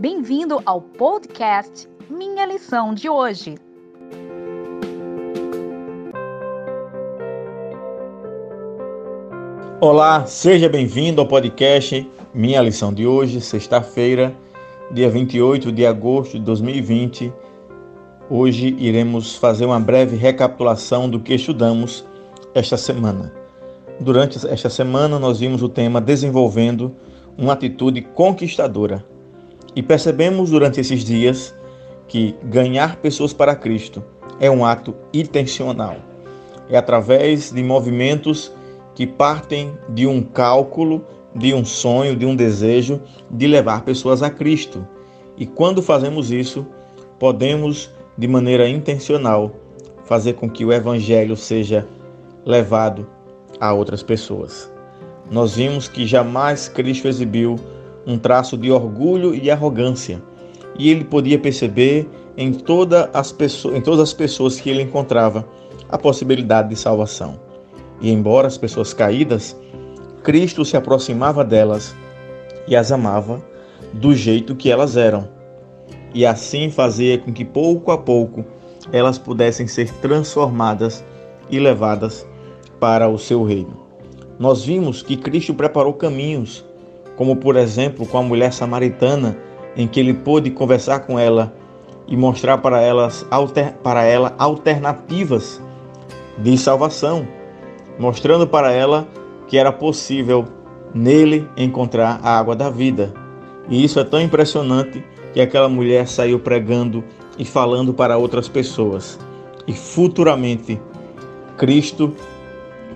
Bem-vindo ao podcast Minha Lição de Hoje. Olá, seja bem-vindo ao podcast Minha Lição de Hoje, sexta-feira, dia 28 de agosto de 2020. Hoje iremos fazer uma breve recapitulação do que estudamos esta semana. Durante esta semana, nós vimos o tema Desenvolvendo uma Atitude Conquistadora. E percebemos durante esses dias que ganhar pessoas para Cristo é um ato intencional. É através de movimentos que partem de um cálculo, de um sonho, de um desejo de levar pessoas a Cristo. E quando fazemos isso, podemos, de maneira intencional, fazer com que o Evangelho seja levado a outras pessoas. Nós vimos que jamais Cristo exibiu um traço de orgulho e arrogância. E ele podia perceber em, toda as pessoas, em todas as pessoas que ele encontrava a possibilidade de salvação. E embora as pessoas caídas, Cristo se aproximava delas e as amava do jeito que elas eram. E assim fazia com que pouco a pouco elas pudessem ser transformadas e levadas para o seu reino. Nós vimos que Cristo preparou caminhos como por exemplo com a mulher samaritana, em que ele pôde conversar com ela e mostrar para, elas, alter, para ela alternativas de salvação, mostrando para ela que era possível nele encontrar a água da vida. E isso é tão impressionante que aquela mulher saiu pregando e falando para outras pessoas. E futuramente Cristo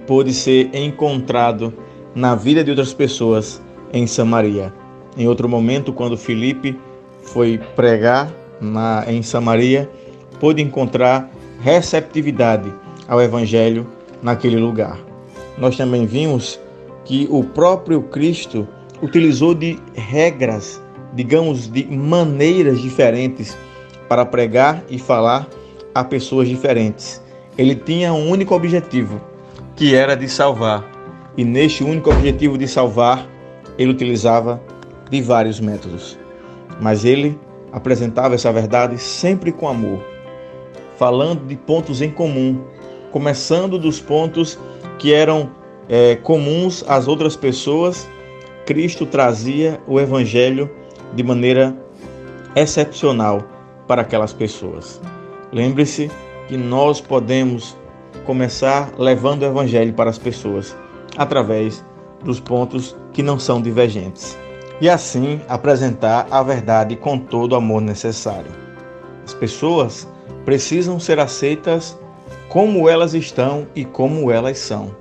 pôde ser encontrado na vida de outras pessoas em Samaria. Em outro momento, quando Filipe foi pregar na, em Samaria, pôde encontrar receptividade ao Evangelho naquele lugar. Nós também vimos que o próprio Cristo utilizou de regras, digamos, de maneiras diferentes para pregar e falar a pessoas diferentes. Ele tinha um único objetivo, que era de salvar. E neste único objetivo de salvar, ele utilizava de vários métodos, mas ele apresentava essa verdade sempre com amor, falando de pontos em comum, começando dos pontos que eram é, comuns às outras pessoas. Cristo trazia o Evangelho de maneira excepcional para aquelas pessoas. Lembre-se que nós podemos começar levando o Evangelho para as pessoas através dos pontos que não são divergentes, e assim apresentar a verdade com todo o amor necessário. As pessoas precisam ser aceitas como elas estão e como elas são,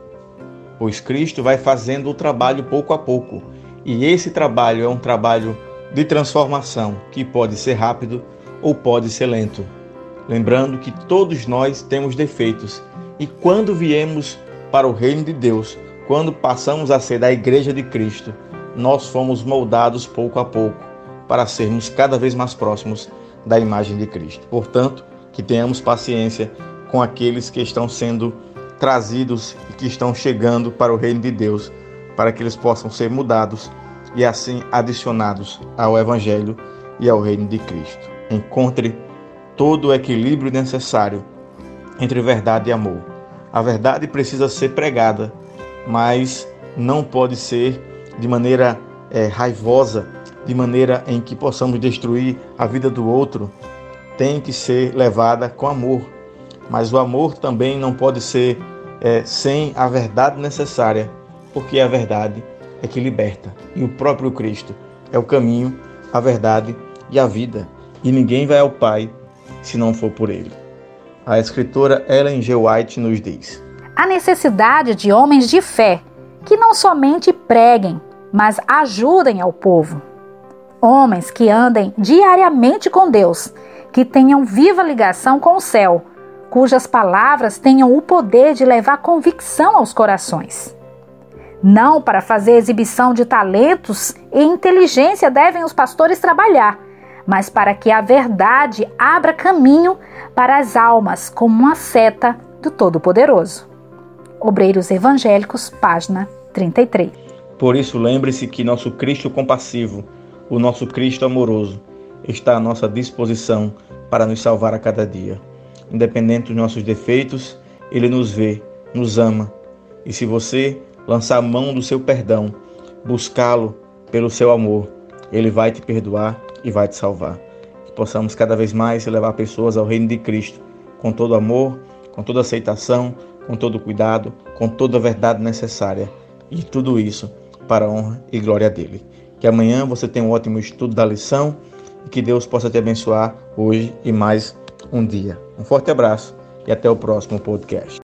pois Cristo vai fazendo o trabalho pouco a pouco, e esse trabalho é um trabalho de transformação que pode ser rápido ou pode ser lento. Lembrando que todos nós temos defeitos e quando viemos para o reino de Deus, quando passamos a ser da Igreja de Cristo, nós fomos moldados pouco a pouco para sermos cada vez mais próximos da imagem de Cristo. Portanto, que tenhamos paciência com aqueles que estão sendo trazidos e que estão chegando para o reino de Deus, para que eles possam ser mudados e assim adicionados ao Evangelho e ao reino de Cristo. Encontre todo o equilíbrio necessário entre verdade e amor. A verdade precisa ser pregada mas não pode ser de maneira é, raivosa, de maneira em que possamos destruir a vida do outro. Tem que ser levada com amor, mas o amor também não pode ser é, sem a verdade necessária, porque a verdade é que liberta e o próprio Cristo é o caminho, a verdade e a vida, e ninguém vai ao Pai se não for por Ele. A escritora Ellen G. White nos diz a necessidade de homens de fé que não somente preguem, mas ajudem ao povo. Homens que andem diariamente com Deus, que tenham viva ligação com o céu, cujas palavras tenham o poder de levar convicção aos corações. Não para fazer exibição de talentos e inteligência devem os pastores trabalhar, mas para que a verdade abra caminho para as almas como uma seta do Todo-Poderoso. Obreiros Evangélicos, página 33. Por isso, lembre-se que nosso Cristo compassivo, o nosso Cristo amoroso, está à nossa disposição para nos salvar a cada dia. Independente dos nossos defeitos, Ele nos vê, nos ama. E se você lançar a mão do seu perdão, buscá-lo pelo seu amor, Ele vai te perdoar e vai te salvar. Que possamos cada vez mais levar pessoas ao reino de Cristo com todo amor, com toda aceitação, com todo cuidado, com toda a verdade necessária. E tudo isso para a honra e glória dele. Que amanhã você tenha um ótimo estudo da lição e que Deus possa te abençoar hoje e mais um dia. Um forte abraço e até o próximo podcast.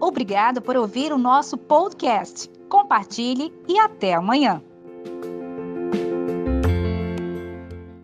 Obrigado por ouvir o nosso podcast. Compartilhe e até amanhã.